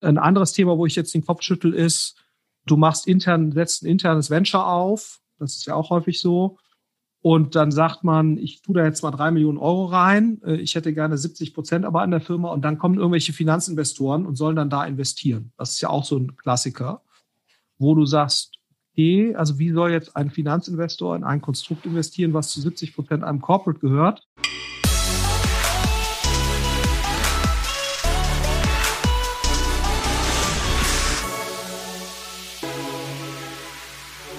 Ein anderes Thema, wo ich jetzt den Kopf schüttel, ist, du machst intern, setzt ein internes Venture auf. Das ist ja auch häufig so. Und dann sagt man, ich tue da jetzt mal drei Millionen Euro rein. Äh, ich hätte gerne 70 Prozent aber an der Firma. Und dann kommen irgendwelche Finanzinvestoren und sollen dann da investieren. Das ist ja auch so ein Klassiker, wo du sagst, okay, also wie soll jetzt ein Finanzinvestor in ein Konstrukt investieren, was zu 70 Prozent einem Corporate gehört?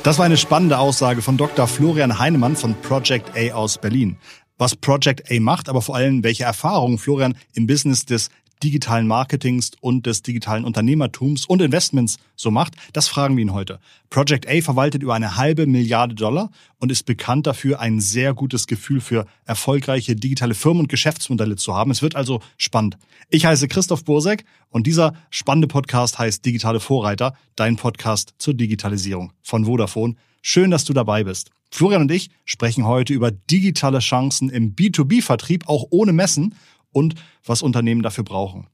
Das war eine spannende Aussage von Dr. Florian Heinemann von Project A aus Berlin. Was Project A macht, aber vor allem welche Erfahrungen Florian im Business des digitalen Marketings und des digitalen Unternehmertums und Investments so macht, das fragen wir ihn heute. Project A verwaltet über eine halbe Milliarde Dollar und ist bekannt dafür, ein sehr gutes Gefühl für erfolgreiche digitale Firmen und Geschäftsmodelle zu haben. Es wird also spannend. Ich heiße Christoph Bursek und dieser spannende Podcast heißt Digitale Vorreiter, dein Podcast zur Digitalisierung von Vodafone. Schön, dass du dabei bist. Florian und ich sprechen heute über digitale Chancen im B2B-Vertrieb, auch ohne Messen und was Unternehmen dafür brauchen.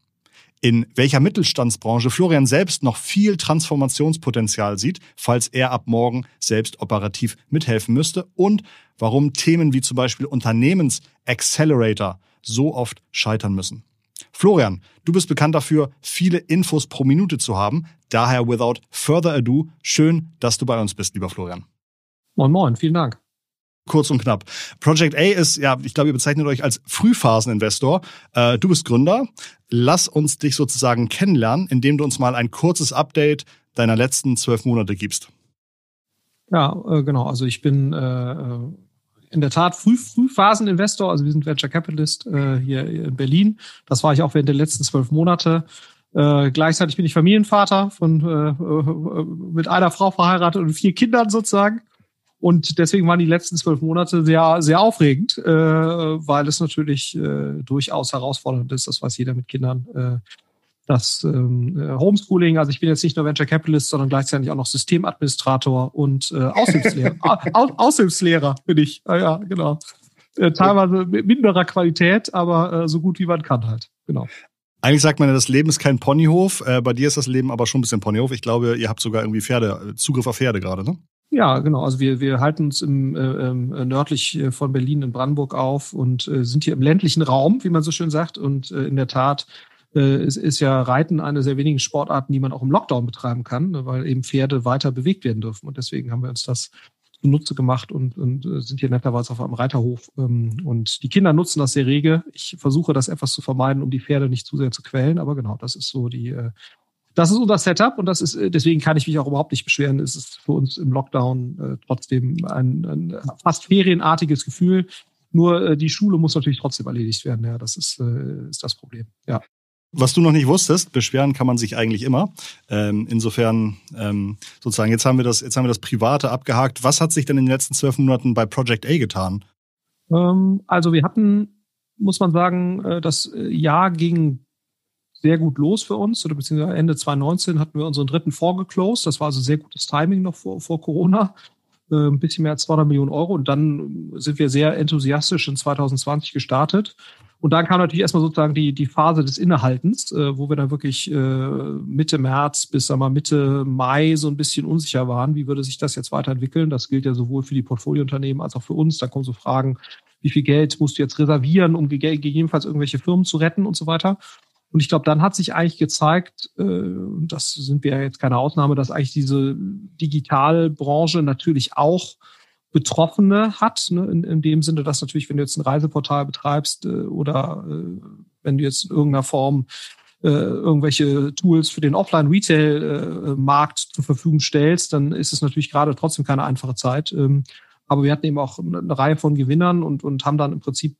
In welcher Mittelstandsbranche Florian selbst noch viel Transformationspotenzial sieht, falls er ab morgen selbst operativ mithelfen müsste und warum Themen wie zum Beispiel Unternehmens-Accelerator so oft scheitern müssen. Florian, du bist bekannt dafür, viele Infos pro Minute zu haben. Daher, without further ado, schön, dass du bei uns bist, lieber Florian. Moin, moin, vielen Dank. Kurz und knapp. Project A ist, ja, ich glaube, ihr bezeichnet euch als Frühphaseninvestor. Äh, du bist Gründer. Lass uns dich sozusagen kennenlernen, indem du uns mal ein kurzes Update deiner letzten zwölf Monate gibst. Ja, äh, genau. Also ich bin äh, in der Tat Früh, Frühphaseninvestor. Also wir sind Venture Capitalist äh, hier in Berlin. Das war ich auch während der letzten zwölf Monate. Äh, gleichzeitig bin ich Familienvater von äh, äh mit einer Frau verheiratet und vier Kindern sozusagen. Und deswegen waren die letzten zwölf Monate sehr, sehr aufregend, äh, weil es natürlich äh, durchaus herausfordernd ist, das weiß jeder mit Kindern. Äh, das ähm, äh, Homeschooling, also ich bin jetzt nicht nur Venture Capitalist, sondern gleichzeitig auch noch Systemadministrator und äh, Aushilfslehrer. Aus, Aushilfslehrer bin ich. Ah, ja, genau. Äh, teilweise mit minderer Qualität, aber äh, so gut wie man kann halt. Genau. Eigentlich sagt man ja, das Leben ist kein Ponyhof. Äh, bei dir ist das Leben aber schon ein bisschen Ponyhof. Ich glaube, ihr habt sogar irgendwie Pferde, Zugriff auf Pferde gerade, ne? Ja, genau. Also wir, wir halten uns im, äh, äh, nördlich äh, von Berlin in Brandenburg auf und äh, sind hier im ländlichen Raum, wie man so schön sagt. Und äh, in der Tat äh, ist, ist ja Reiten eine sehr wenigen Sportarten, die man auch im Lockdown betreiben kann, ne, weil eben Pferde weiter bewegt werden dürfen. Und deswegen haben wir uns das zunutze gemacht und, und äh, sind hier netterweise auf einem Reiterhof. Ähm, und die Kinder nutzen das sehr rege. Ich versuche das etwas zu vermeiden, um die Pferde nicht zu sehr zu quälen. Aber genau, das ist so die, das ist unser Setup und das ist, äh, deswegen kann ich mich auch überhaupt nicht beschweren. Es ist für uns im Lockdown äh, trotzdem ein, ein fast ferienartiges Gefühl. Nur äh, die Schule muss natürlich trotzdem erledigt werden. Ja, das ist, äh, ist das Problem. Ja. Was du noch nicht wusstest, beschweren kann man sich eigentlich immer. Ähm, insofern ähm, sozusagen, jetzt haben wir das, jetzt haben wir das Private abgehakt. Was hat sich denn in den letzten zwölf Monaten bei Project A getan? Ähm, also wir hatten, muss man sagen, äh, das Jahr ging sehr gut los für uns. Oder beziehungsweise Ende 2019 hatten wir unseren dritten Fonds geclosed. Das war also sehr gutes Timing noch vor, vor Corona. Äh, ein bisschen mehr als 200 Millionen Euro. Und dann sind wir sehr enthusiastisch in 2020 gestartet. Und dann kam natürlich erstmal sozusagen die, die Phase des Innehaltens, äh, wo wir dann wirklich äh, Mitte März bis sagen wir, Mitte Mai so ein bisschen unsicher waren, wie würde sich das jetzt weiterentwickeln. Das gilt ja sowohl für die Portfoliounternehmen als auch für uns. Da kommen so Fragen, wie viel Geld musst du jetzt reservieren, um gegebenenfalls irgendwelche Firmen zu retten und so weiter. Und ich glaube, dann hat sich eigentlich gezeigt, äh, das sind wir jetzt keine Ausnahme, dass eigentlich diese Digitalbranche natürlich auch Betroffene hat, ne, in, dem Sinne, dass natürlich, wenn du jetzt ein Reiseportal betreibst äh, oder äh, wenn du jetzt in irgendeiner Form äh, irgendwelche Tools für den Offline-Retail-Markt zur Verfügung stellst, dann ist es natürlich gerade trotzdem keine einfache Zeit. Ähm, aber wir hatten eben auch eine Reihe von Gewinnern und, und haben dann im Prinzip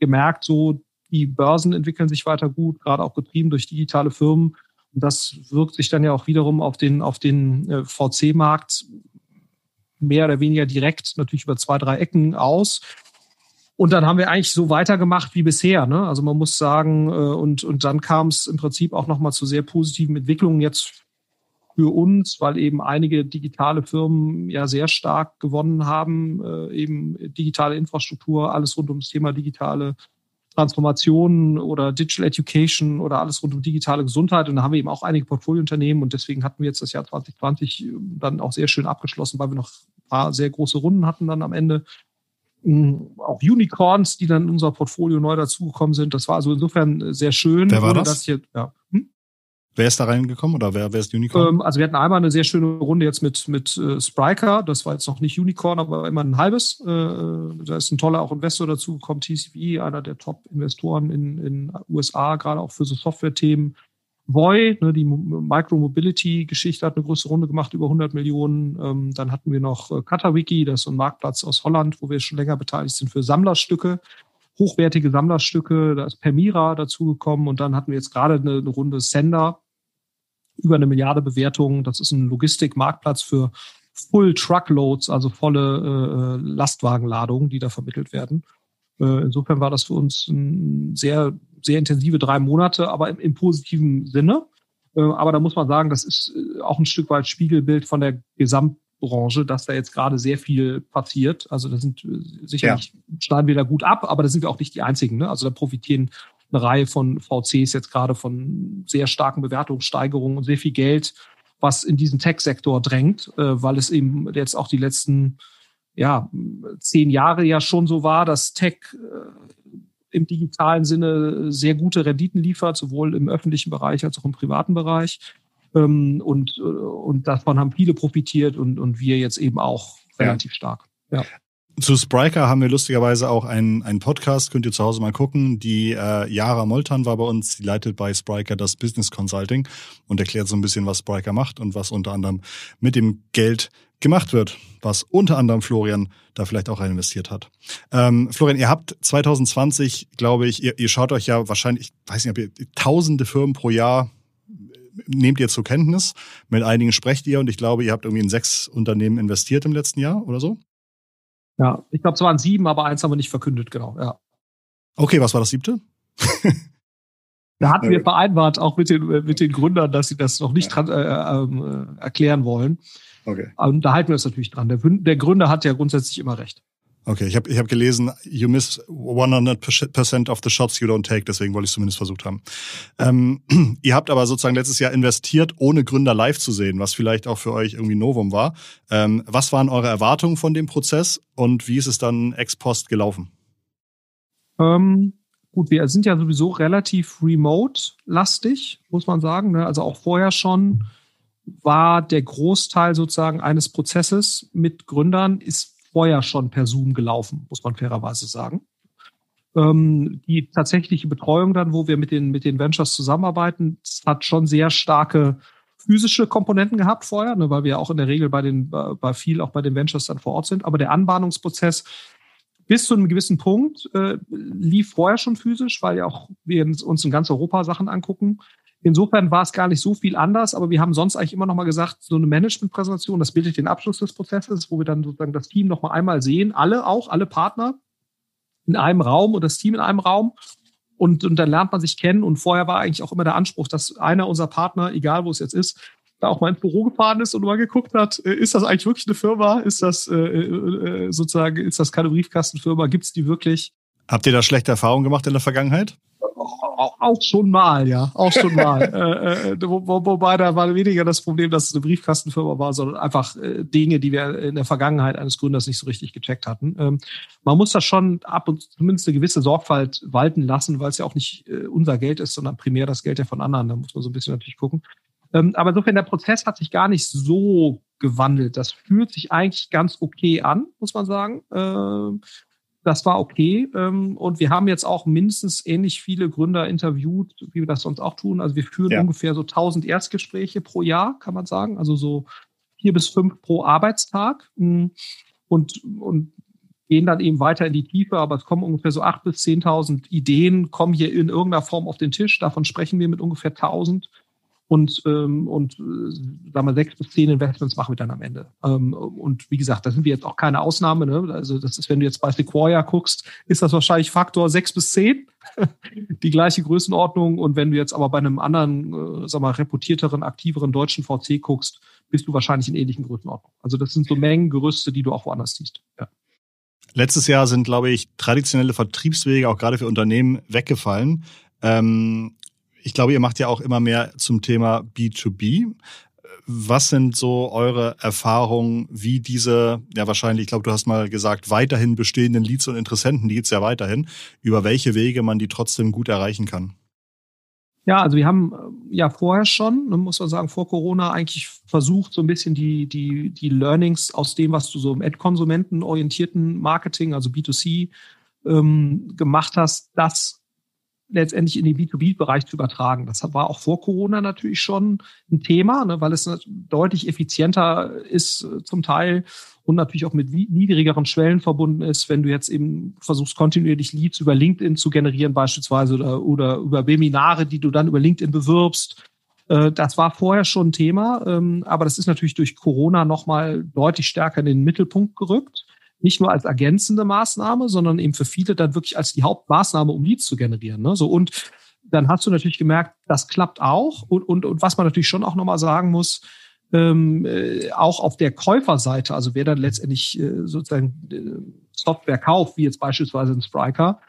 gemerkt, so die Börsen entwickeln sich weiter gut, gerade auch getrieben durch digitale Firmen. Und das wirkt sich dann ja auch wiederum auf den, auf den äh, VC-Markt mehr oder weniger direkt natürlich über zwei, drei Ecken aus. Und dann haben wir eigentlich so weitergemacht wie bisher. Ne? Also man muss sagen, äh, und, und dann kam es im Prinzip auch nochmal zu sehr positiven Entwicklungen jetzt für uns, weil eben einige digitale Firmen ja sehr stark gewonnen haben, äh, eben digitale Infrastruktur, alles rund ums Thema digitale Transformation oder Digital Education oder alles rund um digitale Gesundheit. Und da haben wir eben auch einige Portfoliounternehmen und deswegen hatten wir jetzt das Jahr 2020 dann auch sehr schön abgeschlossen, weil wir noch ein paar sehr große Runden hatten dann am Ende. Hm, auch Unicorns, die dann in unser Portfolio neu dazugekommen sind. Das war also insofern sehr schön. Wer war das? Hier, ja. hm? Wer ist da reingekommen oder wer, wer ist Unicorn? Ähm, also wir hatten einmal eine sehr schöne Runde jetzt mit, mit äh, Spriker. Das war jetzt noch nicht Unicorn, aber immer ein halbes. Äh, da ist ein toller auch Investor dazugekommen, TCV, einer der Top-Investoren in in USA, gerade auch für so Software-Themen. Voy, ne, die Micro-Mobility-Geschichte hat eine große Runde gemacht, über 100 Millionen. Ähm, dann hatten wir noch äh, Katawiki, das ist so ein Marktplatz aus Holland, wo wir schon länger beteiligt sind für Sammlerstücke, hochwertige Sammlerstücke. Da ist Permira dazugekommen und dann hatten wir jetzt gerade eine, eine Runde Sender, über eine Milliarde Bewertungen. Das ist ein Logistikmarktplatz für Full Truckloads, also volle äh, Lastwagenladungen, die da vermittelt werden. Äh, insofern war das für uns ein sehr, sehr intensive drei Monate, aber im, im positiven Sinne. Äh, aber da muss man sagen, das ist äh, auch ein Stück weit Spiegelbild von der Gesamtbranche, dass da jetzt gerade sehr viel passiert. Also da sind äh, sicherlich ja. schneiden wir da gut ab, aber da sind wir auch nicht die einzigen. Ne? Also da profitieren eine Reihe von VCs jetzt gerade von sehr starken Bewertungssteigerungen und sehr viel Geld, was in diesen Tech-Sektor drängt, äh, weil es eben jetzt auch die letzten ja, zehn Jahre ja schon so war, dass Tech äh, im digitalen Sinne sehr gute Renditen liefert, sowohl im öffentlichen Bereich als auch im privaten Bereich. Ähm, und, äh, und davon haben viele profitiert und, und wir jetzt eben auch relativ ja. stark. Ja. Zu Spriker haben wir lustigerweise auch einen, einen Podcast, könnt ihr zu Hause mal gucken. Die äh, Jara Moltan war bei uns, die leitet bei Spriker das Business Consulting und erklärt so ein bisschen, was Spriker macht und was unter anderem mit dem Geld gemacht wird, was unter anderem Florian da vielleicht auch investiert hat. Ähm, Florian, ihr habt 2020, glaube ich, ihr, ihr schaut euch ja wahrscheinlich, ich weiß nicht, ob ihr tausende Firmen pro Jahr nehmt ihr zur Kenntnis. Mit einigen sprecht ihr und ich glaube, ihr habt irgendwie in sechs Unternehmen investiert im letzten Jahr oder so? Ja, ich glaube, es waren sieben, aber eins haben wir nicht verkündet, genau, ja. Okay, was war das siebte? da hatten wir vereinbart, auch mit den, mit den Gründern, dass sie das noch nicht dran, äh, äh, erklären wollen. Okay. Und da halten wir uns natürlich dran. Der, der Gründer hat ja grundsätzlich immer recht. Okay, ich habe ich hab gelesen, you miss 100% of the shots you don't take, deswegen wollte ich es zumindest versucht haben. Ähm, ihr habt aber sozusagen letztes Jahr investiert, ohne Gründer live zu sehen, was vielleicht auch für euch irgendwie Novum war. Ähm, was waren eure Erwartungen von dem Prozess und wie ist es dann ex post gelaufen? Ähm, gut, wir sind ja sowieso relativ remote-lastig, muss man sagen. Ne? Also auch vorher schon war der Großteil sozusagen eines Prozesses mit Gründern ist vorher schon per Zoom gelaufen, muss man fairerweise sagen. Ähm, die tatsächliche Betreuung dann, wo wir mit den, mit den Ventures zusammenarbeiten, hat schon sehr starke physische Komponenten gehabt vorher, ne, weil wir auch in der Regel bei den, bei viel auch bei den Ventures dann vor Ort sind. Aber der Anbahnungsprozess bis zu einem gewissen Punkt äh, lief vorher schon physisch, weil ja auch wir uns in ganz Europa Sachen angucken. Insofern war es gar nicht so viel anders, aber wir haben sonst eigentlich immer noch mal gesagt, so eine Managementpräsentation, das bildet den Abschluss des Prozesses, wo wir dann sozusagen das Team noch mal einmal sehen, alle auch, alle Partner in einem Raum und das Team in einem Raum. Und, und dann lernt man sich kennen. Und vorher war eigentlich auch immer der Anspruch, dass einer unserer Partner, egal wo es jetzt ist, da auch mal ins Büro gefahren ist und mal geguckt hat, äh, ist das eigentlich wirklich eine Firma? Ist das äh, äh, äh sozusagen, ist das keine Briefkastenfirma? Gibt es die wirklich? Habt ihr da schlechte Erfahrungen gemacht in der Vergangenheit? Auch schon mal, ja, auch schon mal. äh, äh, wo, wo, wobei da war weniger das Problem, dass es eine Briefkastenfirma war, sondern einfach äh, Dinge, die wir in der Vergangenheit eines Gründers nicht so richtig gecheckt hatten. Ähm, man muss das schon ab und zumindest eine gewisse Sorgfalt walten lassen, weil es ja auch nicht äh, unser Geld ist, sondern primär das Geld ja von anderen. Da muss man so ein bisschen natürlich gucken. Ähm, aber insofern, der Prozess hat sich gar nicht so gewandelt. Das fühlt sich eigentlich ganz okay an, muss man sagen. Ähm, das war okay. Ähm, und wir haben jetzt auch mindestens ähnlich viele Gründer interviewt, wie wir das sonst auch tun. Also wir führen ja. ungefähr so 1000 Erstgespräche pro Jahr, kann man sagen. Also so vier bis fünf pro Arbeitstag. Mm, und, und gehen dann eben weiter in die Tiefe, aber es kommen ungefähr so acht bis 10.000 Ideen, kommen hier in irgendeiner Form auf den Tisch. Davon sprechen wir mit ungefähr 1000 und, ähm, und äh, sagen wir, sechs bis zehn Investments machen wir dann am Ende. Ähm, und wie gesagt, da sind wir jetzt auch keine Ausnahme. Ne? Also das ist, wenn du jetzt bei Sequoia guckst, ist das wahrscheinlich Faktor sechs bis zehn, die gleiche Größenordnung. Und wenn du jetzt aber bei einem anderen, äh, sag mal, reputierteren, aktiveren deutschen VC guckst, bist du wahrscheinlich in ähnlichen Größenordnungen. Also das sind so Mengen, Gerüste, die du auch woanders siehst. Ja. Letztes Jahr sind, glaube ich, traditionelle Vertriebswege auch gerade für Unternehmen weggefallen. Ähm, ich glaube, ihr macht ja auch immer mehr zum Thema B2B. Was sind so eure Erfahrungen, wie diese, ja wahrscheinlich, ich glaube, du hast mal gesagt, weiterhin bestehenden Leads und Interessenten, die geht's ja weiterhin, über welche Wege man die trotzdem gut erreichen kann? Ja, also wir haben äh, ja vorher schon, ne, muss man sagen, vor Corona eigentlich versucht, so ein bisschen die, die, die Learnings aus dem, was du so im Ad-Konsumenten orientierten Marketing, also B2C, ähm, gemacht hast, das letztendlich in den B2B-Bereich zu übertragen. Das war auch vor Corona natürlich schon ein Thema, ne, weil es deutlich effizienter ist äh, zum Teil und natürlich auch mit niedrigeren Schwellen verbunden ist, wenn du jetzt eben versuchst, kontinuierlich Leads über LinkedIn zu generieren beispielsweise oder, oder über Webinare, die du dann über LinkedIn bewirbst. Äh, das war vorher schon ein Thema, ähm, aber das ist natürlich durch Corona nochmal deutlich stärker in den Mittelpunkt gerückt nicht nur als ergänzende Maßnahme, sondern eben für viele dann wirklich als die Hauptmaßnahme, um Leads zu generieren. Ne? So und dann hast du natürlich gemerkt, das klappt auch. Und, und, und was man natürlich schon auch nochmal sagen muss, ähm, äh, auch auf der Käuferseite, also wer dann letztendlich äh, sozusagen äh, Software kauft, wie jetzt beispielsweise ein Spriker,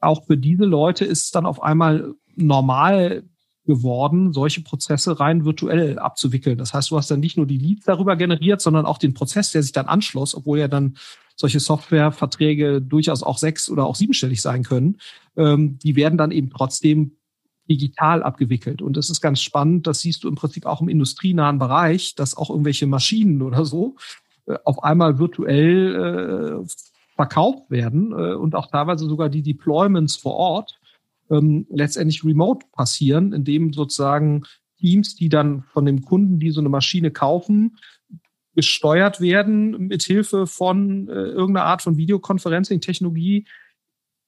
auch für diese Leute ist es dann auf einmal normal geworden, solche Prozesse rein virtuell abzuwickeln. Das heißt, du hast dann nicht nur die Leads darüber generiert, sondern auch den Prozess, der sich dann anschloss, obwohl ja dann solche Softwareverträge durchaus auch sechs oder auch siebenstellig sein können. Ähm, die werden dann eben trotzdem digital abgewickelt. Und das ist ganz spannend. Das siehst du im Prinzip auch im industrienahen Bereich, dass auch irgendwelche Maschinen oder so äh, auf einmal virtuell äh, verkauft werden äh, und auch teilweise sogar die Deployments vor Ort ähm, letztendlich remote passieren, indem sozusagen Teams, die dann von dem Kunden, die so eine Maschine kaufen, gesteuert werden mit Hilfe von äh, irgendeiner Art von Videoconferencing-Technologie,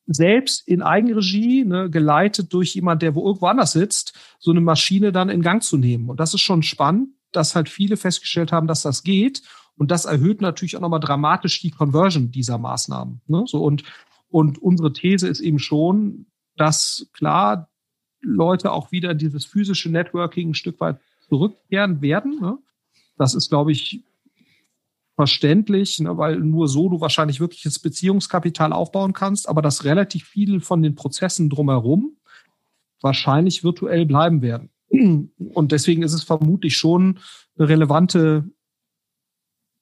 selbst in Eigenregie, ne, geleitet durch jemand, der wo irgendwo anders sitzt, so eine Maschine dann in Gang zu nehmen. Und das ist schon spannend, dass halt viele festgestellt haben, dass das geht. Und das erhöht natürlich auch nochmal dramatisch die Conversion dieser Maßnahmen. Ne? So und, und unsere These ist eben schon, dass klar Leute auch wieder dieses physische Networking ein Stück weit zurückkehren werden. Ne? Das ist, glaube ich, verständlich, ne, weil nur so du wahrscheinlich wirkliches Beziehungskapital aufbauen kannst, aber dass relativ viel von den Prozessen drumherum wahrscheinlich virtuell bleiben werden. Und deswegen ist es vermutlich schon eine relevante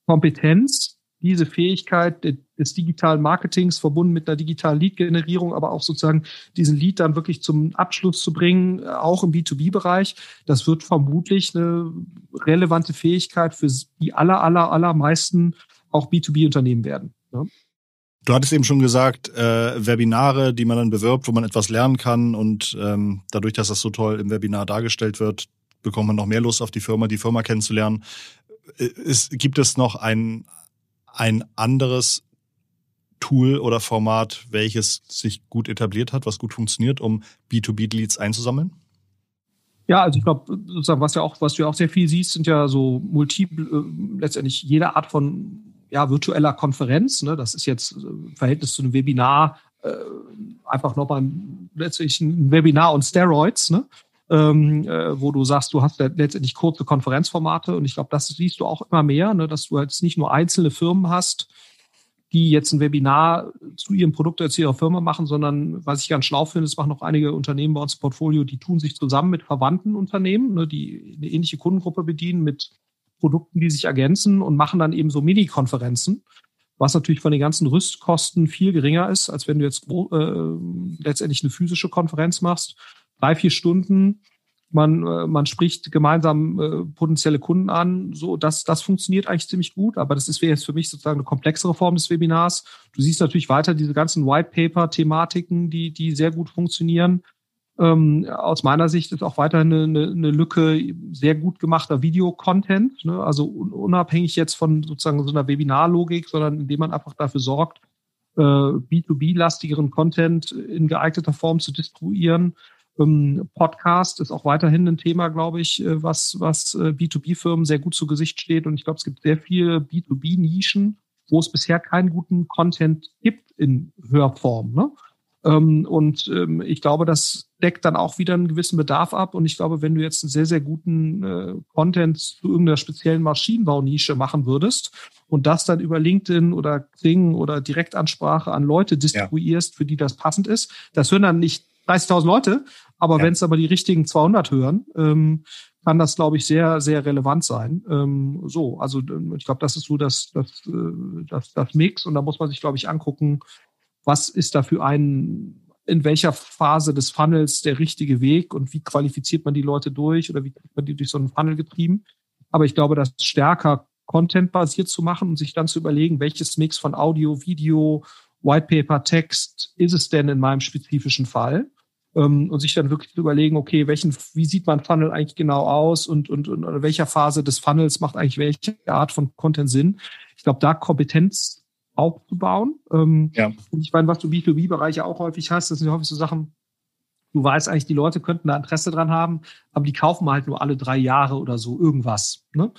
Kompetenz, diese Fähigkeit des digitalen Marketings verbunden mit einer digitalen Lead-Generierung, aber auch sozusagen diesen Lead dann wirklich zum Abschluss zu bringen, auch im B2B-Bereich, das wird vermutlich eine relevante Fähigkeit für die aller, aller, allermeisten auch B2B-Unternehmen werden. Ja. Du hattest eben schon gesagt, äh, Webinare, die man dann bewirbt, wo man etwas lernen kann und ähm, dadurch, dass das so toll im Webinar dargestellt wird, bekommt man noch mehr Lust auf die Firma, die Firma kennenzulernen. Ist, gibt es noch ein, ein anderes Tool oder Format, welches sich gut etabliert hat, was gut funktioniert, um B2B-Leads einzusammeln? Ja, also ich glaube, was ja auch, was du ja auch sehr viel siehst, sind ja so multiple, äh, letztendlich jede Art von ja, virtueller Konferenz. Ne? Das ist jetzt im Verhältnis zu einem Webinar äh, einfach nochmal letztlich ein Webinar und Steroids. Ne? Ähm, äh, wo du sagst, du hast letztendlich kurze Konferenzformate. Und ich glaube, das siehst du auch immer mehr, ne, dass du jetzt nicht nur einzelne Firmen hast, die jetzt ein Webinar zu ihrem Produkt oder zu ihrer Firma machen, sondern was ich ganz schlau finde, es machen auch einige Unternehmen bei uns im Portfolio, die tun sich zusammen mit verwandten Unternehmen, ne, die eine ähnliche Kundengruppe bedienen mit Produkten, die sich ergänzen und machen dann eben so Mini-Konferenzen, was natürlich von den ganzen Rüstkosten viel geringer ist, als wenn du jetzt äh, letztendlich eine physische Konferenz machst drei, vier Stunden. Man, äh, man spricht gemeinsam äh, potenzielle Kunden an. So, das, das funktioniert eigentlich ziemlich gut. Aber das ist jetzt für mich sozusagen eine komplexere Form des Webinars. Du siehst natürlich weiter diese ganzen White Paper Thematiken, die, die sehr gut funktionieren. Ähm, aus meiner Sicht ist auch weiterhin eine, eine Lücke sehr gut gemachter Videocontent. Ne? Also unabhängig jetzt von sozusagen so einer Webinarlogik, sondern indem man einfach dafür sorgt, äh, B2B-lastigeren Content in geeigneter Form zu distribuieren Podcast ist auch weiterhin ein Thema, glaube ich, äh, was, was äh, B2B-Firmen sehr gut zu Gesicht steht. Und ich glaube, es gibt sehr viele B2B-Nischen, wo es bisher keinen guten Content gibt in Hörform. Ne? Ähm, und ähm, ich glaube, das deckt dann auch wieder einen gewissen Bedarf ab. Und ich glaube, wenn du jetzt einen sehr, sehr guten äh, Content zu irgendeiner speziellen Maschinenbaunische machen würdest und das dann über LinkedIn oder Xing oder Direktansprache an Leute distribuierst, ja. für die das passend ist. Das hören dann nicht 30.000 Leute, aber ja. wenn es aber die richtigen 200 hören, ähm, kann das, glaube ich, sehr, sehr relevant sein. Ähm, so, also ich glaube, das ist so das, das, äh, das, das Mix und da muss man sich, glaube ich, angucken, was ist da für ein, in welcher Phase des Funnels der richtige Weg und wie qualifiziert man die Leute durch oder wie kriegt man die durch so einen Funnel getrieben. Aber ich glaube, das stärker Content-basiert zu machen und sich dann zu überlegen, welches Mix von Audio, Video, White Paper, Text ist es denn in meinem spezifischen Fall? Ähm, und sich dann wirklich zu überlegen, okay, welchen, wie sieht mein Funnel eigentlich genau aus und, und, und in welcher Phase des Funnels macht eigentlich welche Art von Content Sinn? Ich glaube, da Kompetenz aufzubauen. Ähm, ja. Und ich meine, was du B2B-Bereiche auch häufig hast, das sind ja häufig so Sachen, du weißt eigentlich, die Leute könnten da Interesse dran haben, aber die kaufen halt nur alle drei Jahre oder so irgendwas. Ne?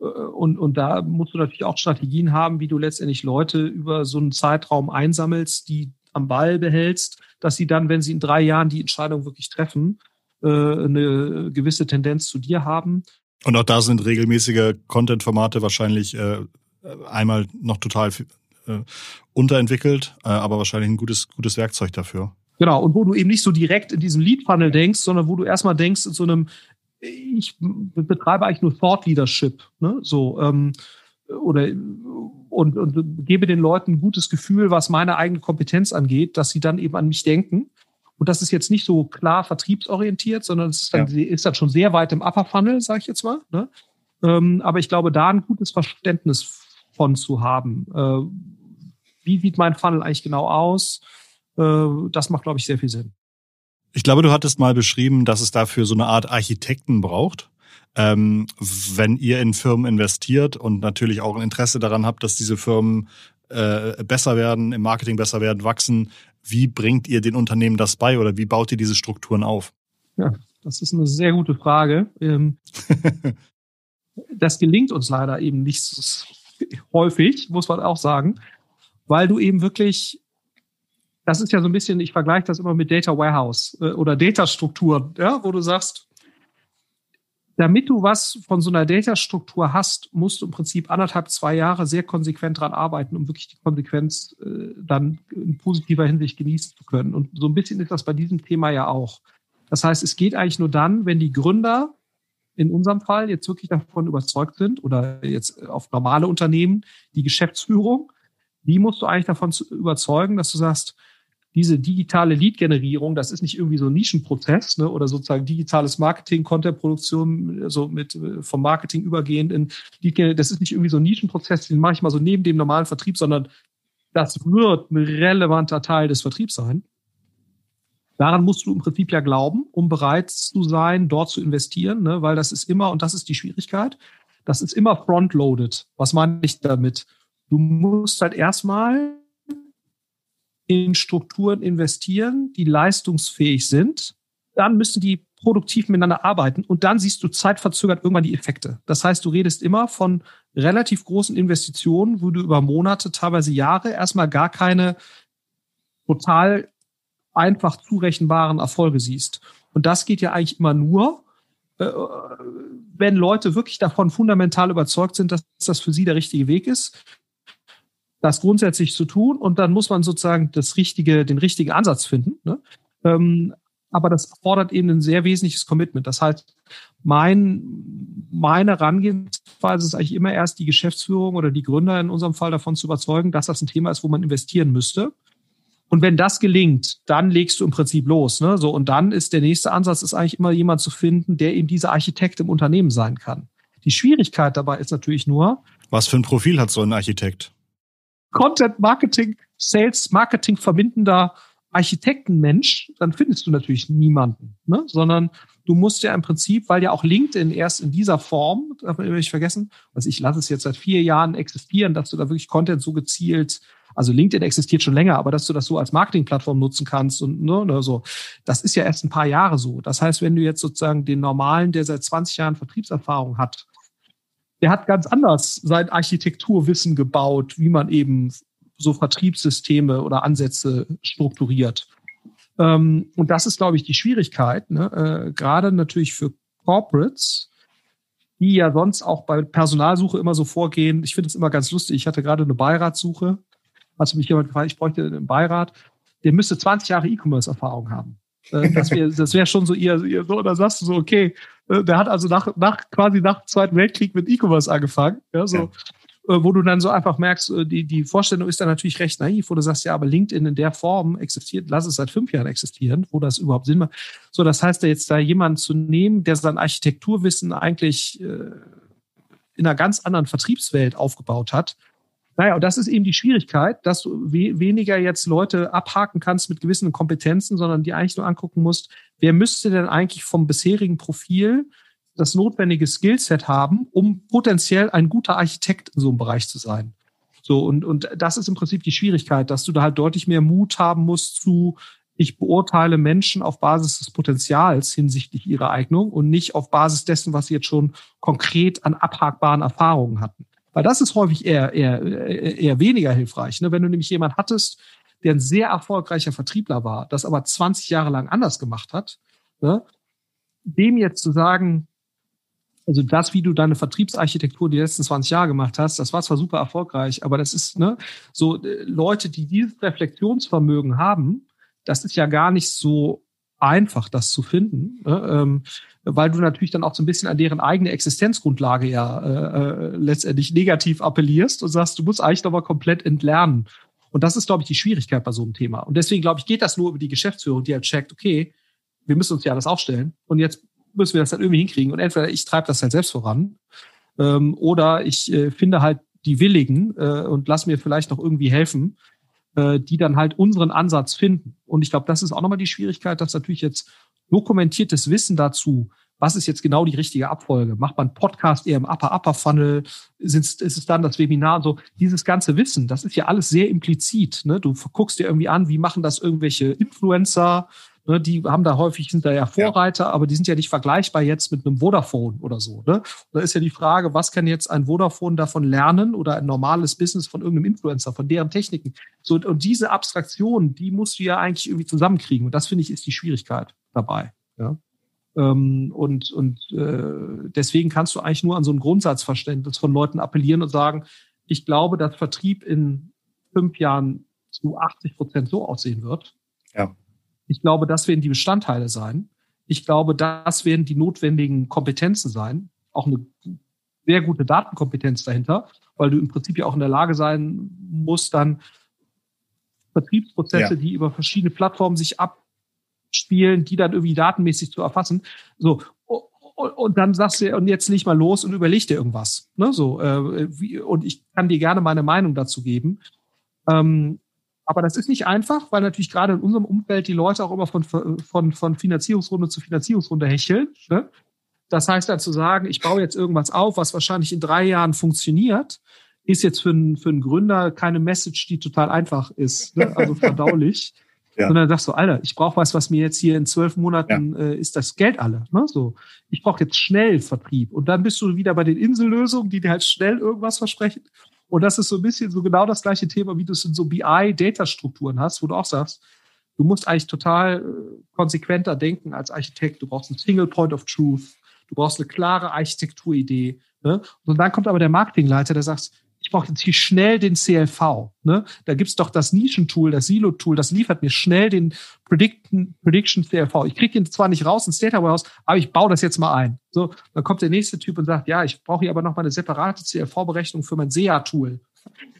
Äh, und, und da musst du natürlich auch Strategien haben, wie du letztendlich Leute über so einen Zeitraum einsammelst, die am Ball behältst, dass sie dann, wenn sie in drei Jahren die Entscheidung wirklich treffen, äh, eine gewisse Tendenz zu dir haben. Und auch da sind regelmäßige Content-Formate wahrscheinlich äh, einmal noch total äh, unterentwickelt, äh, aber wahrscheinlich ein gutes, gutes Werkzeug dafür. Genau, und wo du eben nicht so direkt in diesem Lead-Funnel denkst, sondern wo du erstmal denkst in so einem, ich betreibe eigentlich nur Thought Leadership, ne? So, ähm, oder und, und gebe den Leuten ein gutes Gefühl, was meine eigene Kompetenz angeht, dass sie dann eben an mich denken. Und das ist jetzt nicht so klar vertriebsorientiert, sondern es ist dann, ja. ist dann schon sehr weit im Upper Funnel, sage ich jetzt mal. Ne? Ähm, aber ich glaube, da ein gutes Verständnis von zu haben. Äh, wie sieht mein Funnel eigentlich genau aus? Äh, das macht, glaube ich, sehr viel Sinn. Ich glaube, du hattest mal beschrieben, dass es dafür so eine Art Architekten braucht. Ähm, wenn ihr in Firmen investiert und natürlich auch ein Interesse daran habt, dass diese Firmen äh, besser werden, im Marketing besser werden, wachsen, wie bringt ihr den Unternehmen das bei oder wie baut ihr diese Strukturen auf? Ja, das ist eine sehr gute Frage. Ähm, das gelingt uns leider eben nicht häufig, muss man auch sagen, weil du eben wirklich, das ist ja so ein bisschen, ich vergleiche das immer mit Data Warehouse äh, oder Data-Strukturen, ja, wo du sagst, damit du was von so einer Data-Struktur hast, musst du im Prinzip anderthalb, zwei Jahre sehr konsequent dran arbeiten, um wirklich die Konsequenz äh, dann in positiver Hinsicht genießen zu können. Und so ein bisschen ist das bei diesem Thema ja auch. Das heißt, es geht eigentlich nur dann, wenn die Gründer in unserem Fall jetzt wirklich davon überzeugt sind oder jetzt auf normale Unternehmen, die Geschäftsführung, die musst du eigentlich davon überzeugen, dass du sagst, diese digitale Lead-Generierung, das ist nicht irgendwie so ein Nischenprozess ne, oder sozusagen digitales Marketing, Content-Produktion, so mit vom Marketing übergehend in Lead das ist nicht irgendwie so ein Nischenprozess, den mache ich mal so neben dem normalen Vertrieb, sondern das wird ein relevanter Teil des Vertriebs sein. Daran musst du im Prinzip ja glauben, um bereit zu sein, dort zu investieren, ne? weil das ist immer, und das ist die Schwierigkeit, das ist immer frontloaded. Was meine ich damit? Du musst halt erstmal in Strukturen investieren, die leistungsfähig sind. Dann müssen die produktiv miteinander arbeiten und dann siehst du zeitverzögert irgendwann die Effekte. Das heißt, du redest immer von relativ großen Investitionen, wo du über Monate, teilweise Jahre erstmal gar keine total einfach zurechenbaren Erfolge siehst. Und das geht ja eigentlich immer nur, äh, wenn Leute wirklich davon fundamental überzeugt sind, dass das für sie der richtige Weg ist, das grundsätzlich zu tun. Und dann muss man sozusagen das richtige, den richtigen Ansatz finden. Ne? Ähm, aber das erfordert eben ein sehr wesentliches Commitment. Das heißt, mein, meine Herangehensweise ist eigentlich immer erst die Geschäftsführung oder die Gründer in unserem Fall davon zu überzeugen, dass das ein Thema ist, wo man investieren müsste. Und wenn das gelingt, dann legst du im Prinzip los. Ne? So, und dann ist der nächste Ansatz, ist eigentlich immer jemand zu finden, der eben dieser Architekt im Unternehmen sein kann. Die Schwierigkeit dabei ist natürlich nur. Was für ein Profil hat so ein Architekt? Content Marketing, Sales Marketing verbindender Architektenmensch, dann findest du natürlich niemanden, ne? sondern du musst ja im Prinzip, weil ja auch LinkedIn erst in dieser Form, darf man immer nicht vergessen, also ich lasse es jetzt seit vier Jahren existieren, dass du da wirklich Content so gezielt also LinkedIn existiert schon länger, aber dass du das so als Marketingplattform nutzen kannst und ne, so, das ist ja erst ein paar Jahre so. Das heißt, wenn du jetzt sozusagen den normalen, der seit 20 Jahren Vertriebserfahrung hat, der hat ganz anders sein Architekturwissen gebaut, wie man eben so Vertriebssysteme oder Ansätze strukturiert. Ähm, und das ist, glaube ich, die Schwierigkeit, ne? äh, gerade natürlich für Corporates, die ja sonst auch bei Personalsuche immer so vorgehen. Ich finde es immer ganz lustig. Ich hatte gerade eine Beiratssuche. Hast mich jemand gefragt, ich bräuchte einen Beirat. Der müsste 20 Jahre E-Commerce-Erfahrung haben. Äh, das wäre wär schon so ihr, ihr so, da sagst du so, okay, der hat also nach, nach quasi nach dem Zweiten Weltkrieg mit E-Commerce angefangen. Ja, so. Ja. Äh, wo du dann so einfach merkst, die, die Vorstellung ist dann natürlich recht naiv, wo du sagst, ja, aber LinkedIn in der Form existiert, lass es seit fünf Jahren existieren, wo das überhaupt Sinn macht. So, das heißt, da jetzt da jemanden zu nehmen, der sein Architekturwissen eigentlich äh, in einer ganz anderen Vertriebswelt aufgebaut hat, naja, und das ist eben die Schwierigkeit, dass du we weniger jetzt Leute abhaken kannst mit gewissen Kompetenzen, sondern die eigentlich nur angucken musst, wer müsste denn eigentlich vom bisherigen Profil das notwendige Skillset haben, um potenziell ein guter Architekt in so einem Bereich zu sein. So, und, und das ist im Prinzip die Schwierigkeit, dass du da halt deutlich mehr Mut haben musst zu, ich beurteile Menschen auf Basis des Potenzials hinsichtlich ihrer Eignung und nicht auf Basis dessen, was sie jetzt schon konkret an abhakbaren Erfahrungen hatten. Weil das ist häufig eher, eher, eher weniger hilfreich. Ne? Wenn du nämlich jemand hattest, der ein sehr erfolgreicher Vertriebler war, das aber 20 Jahre lang anders gemacht hat, ne? dem jetzt zu sagen, also das, wie du deine Vertriebsarchitektur die letzten 20 Jahre gemacht hast, das war zwar super erfolgreich, aber das ist ne, so äh, Leute, die dieses Reflexionsvermögen haben, das ist ja gar nicht so einfach, das zu finden, ne? ähm, weil du natürlich dann auch so ein bisschen an deren eigene Existenzgrundlage ja äh, äh, letztendlich negativ appellierst und sagst, du musst eigentlich nochmal komplett entlernen. Und das ist, glaube ich, die Schwierigkeit bei so einem Thema. Und deswegen, glaube ich, geht das nur über die Geschäftsführung, die halt checkt, okay, wir müssen uns ja alles aufstellen und jetzt müssen wir das halt irgendwie hinkriegen. Und entweder ich treibe das halt selbst voran ähm, oder ich äh, finde halt die Willigen äh, und lass mir vielleicht noch irgendwie helfen, äh, die dann halt unseren Ansatz finden. Und ich glaube, das ist auch nochmal die Schwierigkeit, dass natürlich jetzt dokumentiertes Wissen dazu, was ist jetzt genau die richtige Abfolge? Macht man Podcast eher im Upper-Upper-Funnel? Ist, ist es dann das Webinar? So, dieses ganze Wissen, das ist ja alles sehr implizit. Ne? Du guckst dir irgendwie an, wie machen das irgendwelche Influencer? Ne, die haben da häufig, sind da ja Vorreiter, ja. aber die sind ja nicht vergleichbar jetzt mit einem Vodafone oder so. Ne? Da ist ja die Frage, was kann jetzt ein Vodafone davon lernen oder ein normales Business von irgendeinem Influencer, von deren Techniken. So, und diese Abstraktion, die musst du ja eigentlich irgendwie zusammenkriegen. Und das finde ich ist die Schwierigkeit dabei. Ja? Ähm, und und äh, deswegen kannst du eigentlich nur an so ein Grundsatzverständnis von Leuten appellieren und sagen, ich glaube, dass Vertrieb in fünf Jahren zu 80 Prozent so aussehen wird. Ja ich glaube, das werden die Bestandteile sein. Ich glaube, das werden die notwendigen Kompetenzen sein. Auch eine sehr gute Datenkompetenz dahinter, weil du im Prinzip ja auch in der Lage sein musst, dann Vertriebsprozesse, ja. die über verschiedene Plattformen sich abspielen, die dann irgendwie datenmäßig zu erfassen. So, und dann sagst du, und jetzt leg mal los und überleg dir irgendwas. Ne, so, äh, wie, und ich kann dir gerne meine Meinung dazu geben. Ähm, aber das ist nicht einfach, weil natürlich gerade in unserem Umfeld die Leute auch immer von, von, von Finanzierungsrunde zu Finanzierungsrunde hecheln. Ne? Das heißt dann zu sagen, ich baue jetzt irgendwas auf, was wahrscheinlich in drei Jahren funktioniert, ist jetzt für einen, für einen Gründer keine Message, die total einfach ist, ne? also verdaulich. ja. Sondern sagst du, Alter, ich brauche was, was mir jetzt hier in zwölf Monaten ja. äh, ist das Geld alle. Ne? So, ich brauche jetzt schnell Vertrieb. Und dann bist du wieder bei den Insellösungen, die dir halt schnell irgendwas versprechen. Und das ist so ein bisschen so genau das gleiche Thema, wie du es in so BI-Data-Strukturen hast, wo du auch sagst, du musst eigentlich total äh, konsequenter denken als Architekt. Du brauchst einen Single Point of Truth. Du brauchst eine klare Architekturidee. Ne? Und dann kommt aber der Marketingleiter, der sagt, brauche jetzt hier schnell den CLV. Ne? Da gibt's doch das Nischentool, das Silo-Tool, das liefert mir schnell den Prediction, Prediction CLV. Ich kriege den zwar nicht raus ins Data Warehouse, aber ich baue das jetzt mal ein. So, dann kommt der nächste Typ und sagt, ja, ich brauche hier aber noch mal eine separate CLV-Berechnung für mein SEA-Tool.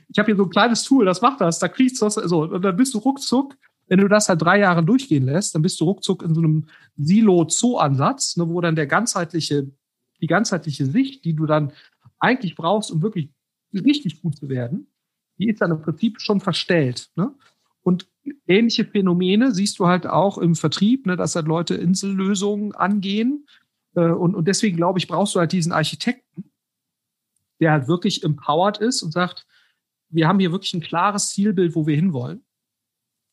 Ich habe hier so ein kleines Tool, das macht das, da kriegst du das, so, und dann bist du ruckzuck, wenn du das halt drei Jahre durchgehen lässt, dann bist du ruckzuck in so einem Silo-Zoo-Ansatz, ne, wo dann der ganzheitliche, die ganzheitliche Sicht, die du dann eigentlich brauchst, um wirklich richtig gut zu werden, die ist dann im Prinzip schon verstellt. Ne? Und ähnliche Phänomene siehst du halt auch im Vertrieb, ne, dass halt Leute Insellösungen angehen. Äh, und, und deswegen glaube ich, brauchst du halt diesen Architekten, der halt wirklich empowered ist und sagt, wir haben hier wirklich ein klares Zielbild, wo wir hinwollen,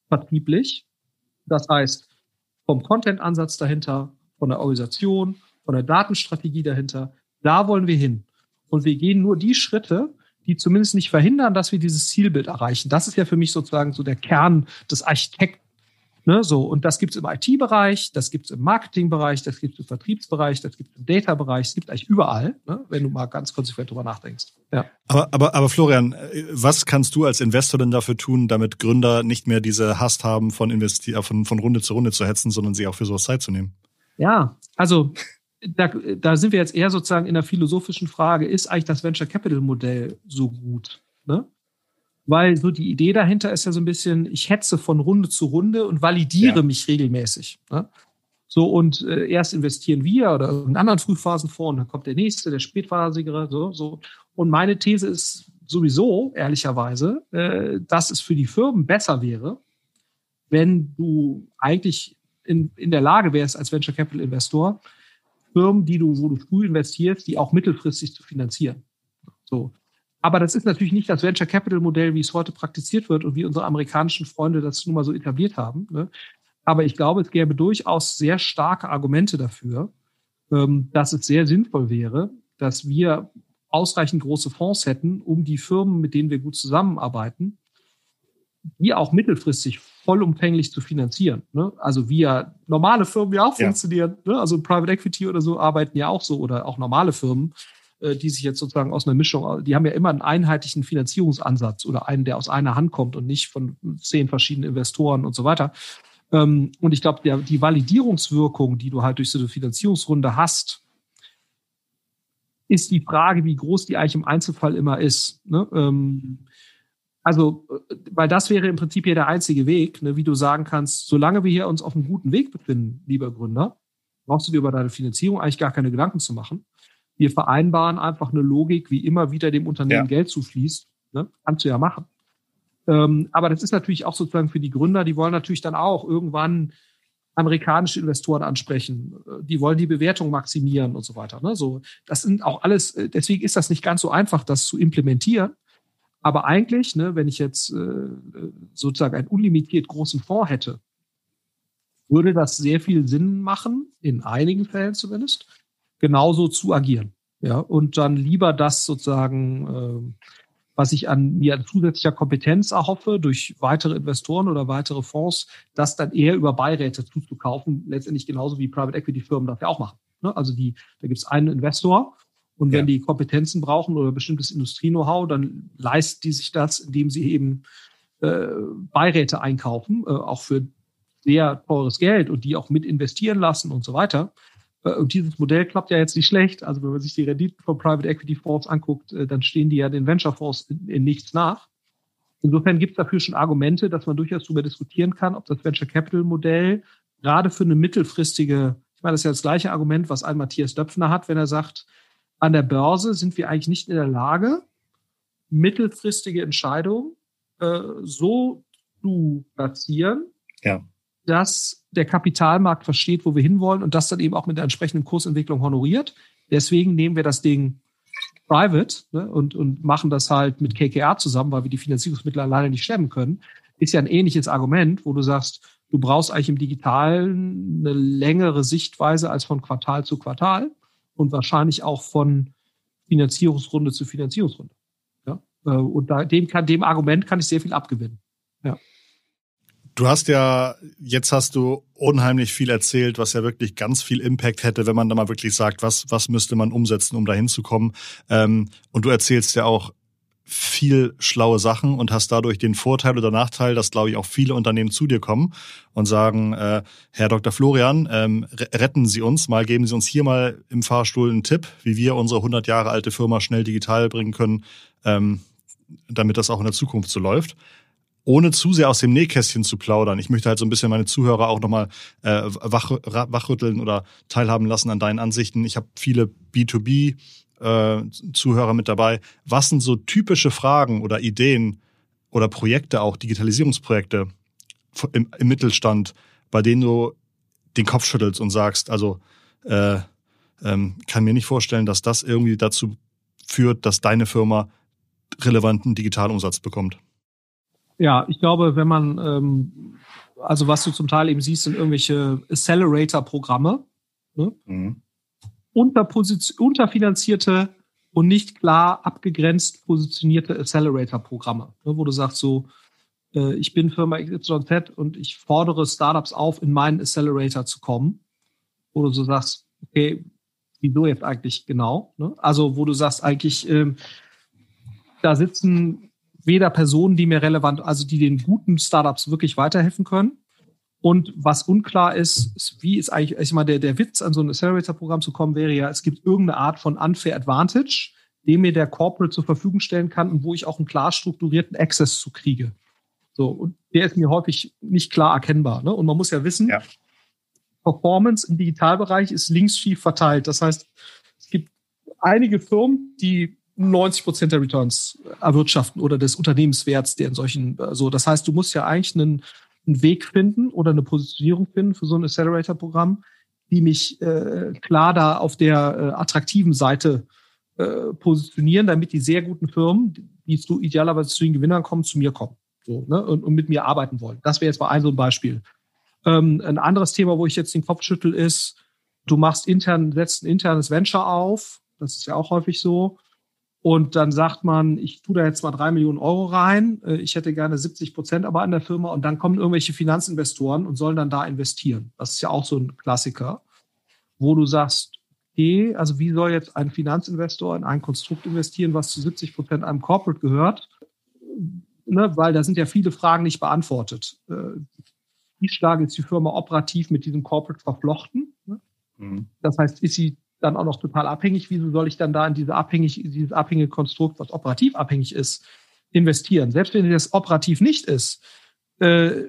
vertrieblich. Das heißt, vom Content-Ansatz dahinter, von der Organisation, von der Datenstrategie dahinter, da wollen wir hin. Und wir gehen nur die Schritte, die zumindest nicht verhindern, dass wir dieses Zielbild erreichen. Das ist ja für mich sozusagen so der Kern des Architekten. Ne, so, und das gibt es im IT-Bereich, das gibt es im Marketing-Bereich, das gibt es im Vertriebsbereich, das gibt es im Data-Bereich, es gibt eigentlich überall, ne, wenn du mal ganz konsequent drüber nachdenkst. Ja. Aber, aber, aber Florian, was kannst du als Investor denn dafür tun, damit Gründer nicht mehr diese Hast haben, von, Investi äh, von, von Runde zu Runde zu hetzen, sondern sich auch für sowas Zeit zu nehmen? Ja, also da, da sind wir jetzt eher sozusagen in der philosophischen Frage, ist eigentlich das Venture Capital Modell so gut? Ne? weil so die Idee dahinter ist ja so ein bisschen, ich hetze von Runde zu Runde und validiere ja. mich regelmäßig. Ne? So, und äh, erst investieren wir oder in anderen Frühphasenfonds, dann kommt der nächste, der spätphasigere, so, so. Und meine These ist sowieso, ehrlicherweise, äh, dass es für die Firmen besser wäre, wenn du eigentlich in, in der Lage wärst, als Venture Capital Investor, Firmen, die du, wo du früh investierst, die auch mittelfristig zu finanzieren. So. Aber das ist natürlich nicht das Venture Capital Modell, wie es heute praktiziert wird und wie unsere amerikanischen Freunde das nun mal so etabliert haben. Ne? Aber ich glaube, es gäbe durchaus sehr starke Argumente dafür, ähm, dass es sehr sinnvoll wäre, dass wir ausreichend große Fonds hätten, um die Firmen, mit denen wir gut zusammenarbeiten, die auch mittelfristig vollumfänglich zu finanzieren. Ne? Also wie ja normale Firmen ja auch ja. funktionieren. Ne? Also Private Equity oder so arbeiten ja auch so oder auch normale Firmen äh, die sich jetzt sozusagen aus einer Mischung, die haben ja immer einen einheitlichen Finanzierungsansatz oder einen, der aus einer Hand kommt und nicht von zehn verschiedenen Investoren und so weiter. Ähm, und ich glaube, die Validierungswirkung, die du halt durch so eine Finanzierungsrunde hast, ist die Frage, wie groß die eigentlich im Einzelfall immer ist. Ne? Ähm, also, äh, weil das wäre im Prinzip hier der einzige Weg, ne, wie du sagen kannst, solange wir hier uns auf einem guten Weg befinden, lieber Gründer, brauchst du dir über deine Finanzierung eigentlich gar keine Gedanken zu machen. Wir vereinbaren einfach eine Logik, wie immer wieder dem Unternehmen ja. Geld zufließt. Ne? Kannst du ja machen. Ähm, aber das ist natürlich auch sozusagen für die Gründer, die wollen natürlich dann auch irgendwann amerikanische Investoren ansprechen. Die wollen die Bewertung maximieren und so weiter. Ne? So, das sind auch alles, äh, deswegen ist das nicht ganz so einfach, das zu implementieren. Aber eigentlich, ne, wenn ich jetzt äh, sozusagen einen unlimitiert großen Fonds hätte, würde das sehr viel Sinn machen, in einigen Fällen zumindest genauso zu agieren. Ja, und dann lieber das sozusagen, äh, was ich an mir an zusätzlicher Kompetenz erhoffe, durch weitere Investoren oder weitere Fonds, das dann eher über Beiräte zuzukaufen, letztendlich genauso wie Private Equity Firmen das ja auch machen. Ne? Also die, da gibt es einen Investor und wenn ja. die Kompetenzen brauchen oder bestimmtes Industrie-Know-how, dann leisten die sich das, indem sie eben äh, Beiräte einkaufen, äh, auch für sehr teures Geld und die auch mit investieren lassen und so weiter. Äh, und dieses Modell klappt ja jetzt nicht schlecht. Also wenn man sich die Renditen von Private Equity Fonds anguckt, äh, dann stehen die ja den Venture Fonds in, in nichts nach. Insofern gibt es dafür schon Argumente, dass man durchaus darüber diskutieren kann, ob das Venture Capital Modell gerade für eine mittelfristige, ich meine, das ist ja das gleiche Argument, was ein Matthias Döpfner hat, wenn er sagt, an der Börse sind wir eigentlich nicht in der Lage, mittelfristige Entscheidungen äh, so zu platzieren, ja dass der Kapitalmarkt versteht, wo wir hinwollen und das dann eben auch mit der entsprechenden Kursentwicklung honoriert. Deswegen nehmen wir das Ding private ne, und, und machen das halt mit KKR zusammen, weil wir die Finanzierungsmittel alleine nicht stemmen können. Ist ja ein ähnliches Argument, wo du sagst, du brauchst eigentlich im Digitalen eine längere Sichtweise als von Quartal zu Quartal und wahrscheinlich auch von Finanzierungsrunde zu Finanzierungsrunde. Ja? Äh, und da, dem, kann, dem Argument kann ich sehr viel abgewinnen. Ja. Du hast ja, jetzt hast du unheimlich viel erzählt, was ja wirklich ganz viel Impact hätte, wenn man da mal wirklich sagt, was, was müsste man umsetzen, um da hinzukommen. Ähm, und du erzählst ja auch viel schlaue Sachen und hast dadurch den Vorteil oder Nachteil, dass, glaube ich, auch viele Unternehmen zu dir kommen und sagen, äh, Herr Dr. Florian, ähm, retten Sie uns mal, geben Sie uns hier mal im Fahrstuhl einen Tipp, wie wir unsere 100 Jahre alte Firma schnell digital bringen können, ähm, damit das auch in der Zukunft so läuft ohne zu sehr aus dem Nähkästchen zu plaudern. Ich möchte halt so ein bisschen meine Zuhörer auch nochmal äh, wach, wachrütteln oder teilhaben lassen an deinen Ansichten. Ich habe viele B2B äh, Zuhörer mit dabei. Was sind so typische Fragen oder Ideen oder Projekte, auch Digitalisierungsprojekte im, im Mittelstand, bei denen du den Kopf schüttelst und sagst, also äh, ähm, kann mir nicht vorstellen, dass das irgendwie dazu führt, dass deine Firma relevanten Digitalumsatz bekommt. Ja, ich glaube, wenn man, ähm, also was du zum Teil eben siehst, sind irgendwelche Accelerator-Programme, ne? mhm. Unterfinanzierte und nicht klar abgegrenzt positionierte Accelerator-Programme, ne? wo du sagst so, äh, ich bin Firma XYZ und ich fordere Startups auf, in meinen Accelerator zu kommen, wo du so sagst, okay, wieso jetzt eigentlich genau? Ne? Also wo du sagst eigentlich, ähm, da sitzen weder Personen, die mir relevant, also die den guten Startups wirklich weiterhelfen können. Und was unklar ist, ist wie ist eigentlich, ich meine, der, der Witz an so ein Accelerator-Programm zu kommen wäre ja, es gibt irgendeine Art von Unfair Advantage, den mir der Corporate zur Verfügung stellen kann und wo ich auch einen klar strukturierten Access zu kriege. So, und der ist mir häufig nicht klar erkennbar. Ne? Und man muss ja wissen, ja. Performance im Digitalbereich ist links schief verteilt. Das heißt, es gibt einige Firmen, die 90 Prozent der Returns erwirtschaften oder des Unternehmenswerts, der in solchen, so. Also das heißt, du musst ja eigentlich einen, einen Weg finden oder eine Positionierung finden für so ein Accelerator-Programm, die mich äh, klar da auf der äh, attraktiven Seite äh, positionieren, damit die sehr guten Firmen, die zu idealerweise zu den Gewinnern kommen, zu mir kommen so, ne, und, und mit mir arbeiten wollen. Das wäre jetzt mal ein so ein Beispiel. Ähm, ein anderes Thema, wo ich jetzt den Kopf schüttel, ist, du machst intern, setzt ein internes Venture auf. Das ist ja auch häufig so. Und dann sagt man, ich tue da jetzt mal drei Millionen Euro rein. Äh, ich hätte gerne 70 Prozent aber an der Firma. Und dann kommen irgendwelche Finanzinvestoren und sollen dann da investieren. Das ist ja auch so ein Klassiker, wo du sagst, okay, also wie soll jetzt ein Finanzinvestor in ein Konstrukt investieren, was zu 70 Prozent einem Corporate gehört? Ne, weil da sind ja viele Fragen nicht beantwortet. Äh, wie stark ist die Firma operativ mit diesem Corporate verflochten? Ne? Mhm. Das heißt, ist sie dann auch noch total abhängig? Wieso soll ich dann da in diese abhängig, dieses abhängige Konstrukt, was operativ abhängig ist, investieren? Selbst wenn das operativ nicht ist, äh,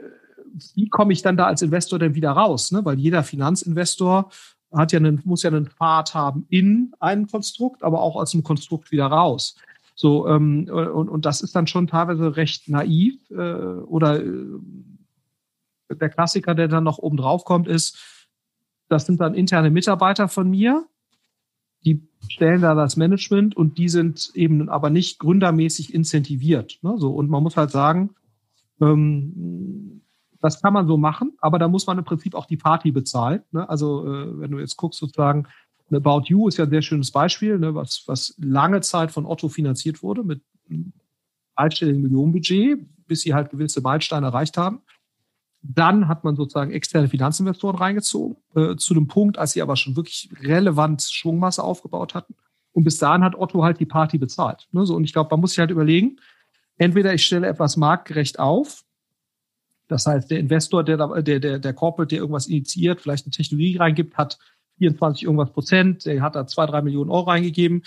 wie komme ich dann da als Investor denn wieder raus? Ne? Weil jeder Finanzinvestor hat ja einen, muss ja einen Pfad haben in einem Konstrukt, aber auch aus dem Konstrukt wieder raus. So, ähm, und, und das ist dann schon teilweise recht naiv äh, oder äh, der Klassiker, der dann noch oben drauf kommt, ist, das sind dann interne Mitarbeiter von mir, stellen da das Management und die sind eben aber nicht gründermäßig incentiviert. Ne? So, und man muss halt sagen, ähm, das kann man so machen, aber da muss man im Prinzip auch die Party bezahlen. Ne? Also äh, wenn du jetzt guckst, sozusagen, About You ist ja ein sehr schönes Beispiel, ne? was, was lange Zeit von Otto finanziert wurde mit einem einstelligen Millionenbudget, bis sie halt gewisse Meilensteine erreicht haben. Dann hat man sozusagen externe Finanzinvestoren reingezogen, äh, zu dem Punkt, als sie aber schon wirklich relevant Schwungmasse aufgebaut hatten. Und bis dahin hat Otto halt die Party bezahlt. Ne? So, und ich glaube, man muss sich halt überlegen, entweder ich stelle etwas marktgerecht auf, das heißt, der Investor, der, der, der, der Corporate, der irgendwas initiiert, vielleicht eine Technologie reingibt, hat 24 irgendwas Prozent, der hat da zwei, drei Millionen Euro reingegeben.